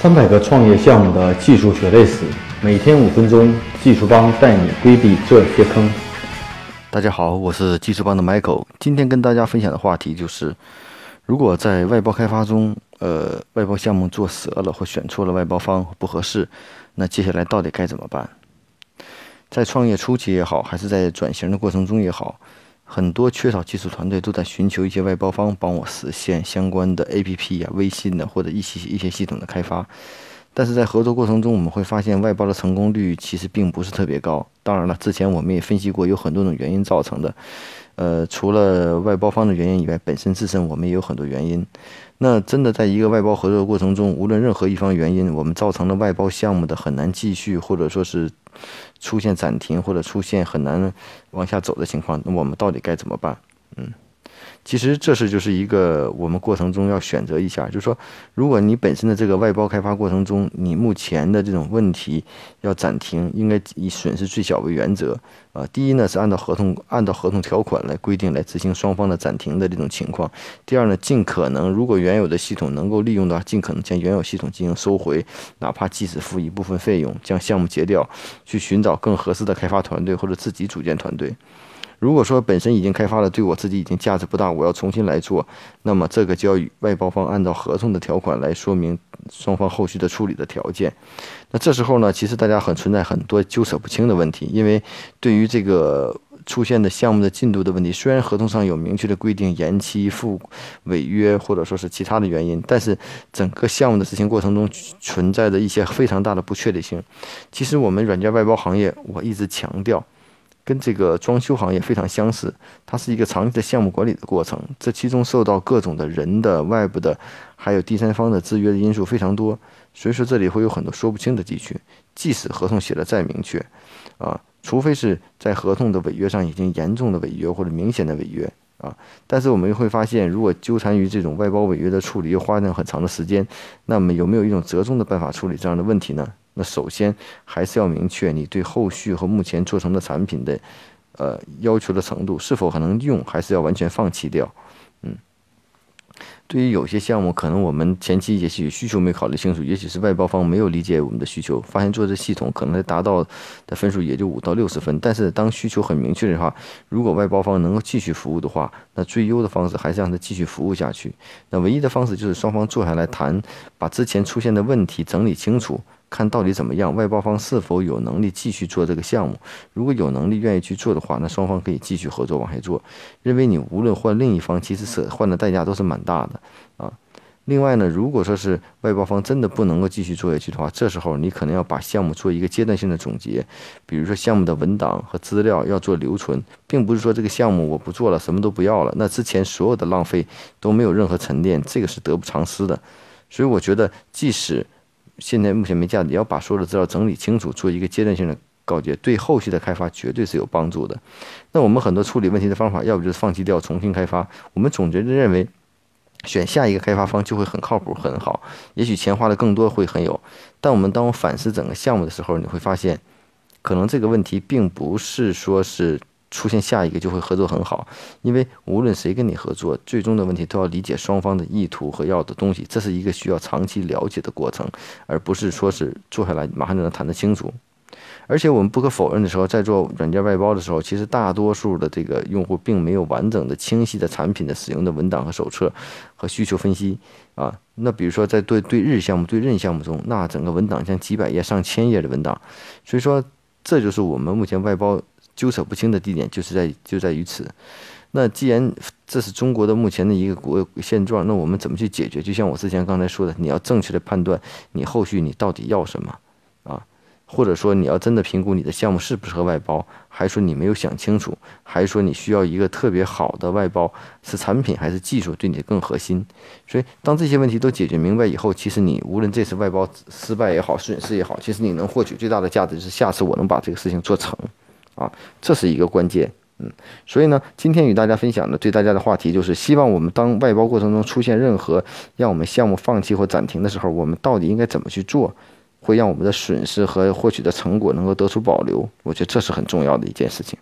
三百个创业项目的技术血泪史，每天五分钟，技术帮带你规避这些坑。大家好，我是技术帮的 Michael，今天跟大家分享的话题就是，如果在外包开发中，呃，外包项目做折了或选错了外包方不合适，那接下来到底该怎么办？在创业初期也好，还是在转型的过程中也好。很多缺少技术团队都在寻求一些外包方帮我实现相关的 APP 呀、微信的或者一些一些系统的开发，但是在合作过程中，我们会发现外包的成功率其实并不是特别高。当然了，之前我们也分析过，有很多种原因造成的。呃，除了外包方的原因以外，本身自身我们也有很多原因。那真的在一个外包合作过程中，无论任何一方原因，我们造成了外包项目的很难继续，或者说是。出现暂停或者出现很难往下走的情况，那我们到底该怎么办？嗯。其实这是就是一个我们过程中要选择一下，就是说，如果你本身的这个外包开发过程中，你目前的这种问题要暂停，应该以损失最小为原则啊。第一呢是按照合同按照合同条款来规定来执行双方的暂停的这种情况。第二呢，尽可能如果原有的系统能够利用的，尽可能将原有系统进行收回，哪怕即使付一部分费用将项目结掉，去寻找更合适的开发团队或者自己组建团队。如果说本身已经开发了，对我自己已经价值不大，我要重新来做，那么这个就要与外包方按照合同的条款来说明双方后续的处理的条件。那这时候呢，其实大家很存在很多纠扯不清的问题，因为对于这个出现的项目的进度的问题，虽然合同上有明确的规定延期、付违约或者说是其他的原因，但是整个项目的执行过程中存在着一些非常大的不确定性。其实我们软件外包行业，我一直强调。跟这个装修行业非常相似，它是一个长期的项目管理的过程，这其中受到各种的人的、外部的，还有第三方的制约的因素非常多，所以说这里会有很多说不清的地区。即使合同写的再明确，啊，除非是在合同的违约上已经严重的违约或者明显的违约啊，但是我们又会发现，如果纠缠于这种外包违约的处理，又花上很长的时间，那么有没有一种折中的办法处理这样的问题呢？那首先还是要明确你对后续和目前做成的产品的，呃要求的程度是否还能用，还是要完全放弃掉？嗯，对于有些项目，可能我们前期也许需求没考虑清楚，也许是外包方没有理解我们的需求，发现做这系统可能达到的分数也就五到六十分。但是当需求很明确的话，如果外包方能够继续服务的话，那最优的方式还是让他继续服务下去。那唯一的方式就是双方坐下来谈，把之前出现的问题整理清楚。看到底怎么样？外包方是否有能力继续做这个项目？如果有能力愿意去做的话，那双方可以继续合作往下做。认为你无论换另一方，其实是换的代价都是蛮大的啊。另外呢，如果说是外包方真的不能够继续做下去的话，这时候你可能要把项目做一个阶段性的总结，比如说项目的文档和资料要做留存，并不是说这个项目我不做了，什么都不要了，那之前所有的浪费都没有任何沉淀，这个是得不偿失的。所以我觉得，即使现在目前没价，你要把所有的资料整理清楚，做一个阶段性的告诫，对后续的开发绝对是有帮助的。那我们很多处理问题的方法，要不就是放弃掉，重新开发。我们总觉得认为选下一个开发方就会很靠谱、很好，也许钱花的更多会很有。但我们当我反思整个项目的时候，你会发现，可能这个问题并不是说是。出现下一个就会合作很好，因为无论谁跟你合作，最终的问题都要理解双方的意图和要的东西，这是一个需要长期了解的过程，而不是说是坐下来马上就能谈得清楚。而且我们不可否认的时候，在做软件外包的时候，其实大多数的这个用户并没有完整的、清晰的产品的使用的文档和手册和需求分析啊。那比如说在对对日项目、对任项目中，那整个文档像几百页、上千页的文档，所以说这就是我们目前外包。纠扯不清的地点就是在就在于此。那既然这是中国的目前的一个国现状，那我们怎么去解决？就像我之前刚才说的，你要正确的判断你后续你到底要什么啊？或者说你要真的评估你的项目适不适合外包，还是说你没有想清楚，还是说你需要一个特别好的外包，是产品还是技术对你更核心？所以当这些问题都解决明白以后，其实你无论这次外包失败也好，损失也好，其实你能获取最大的价值是下次我能把这个事情做成。啊，这是一个关键，嗯，所以呢，今天与大家分享的对大家的话题就是，希望我们当外包过程中出现任何让我们项目放弃或暂停的时候，我们到底应该怎么去做，会让我们的损失和获取的成果能够得出保留？我觉得这是很重要的一件事情。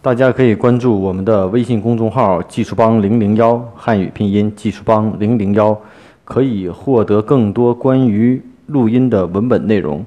大家可以关注我们的微信公众号“技术帮零零幺”汉语拼音“技术帮零零幺”，可以获得更多关于。录音的文本内容。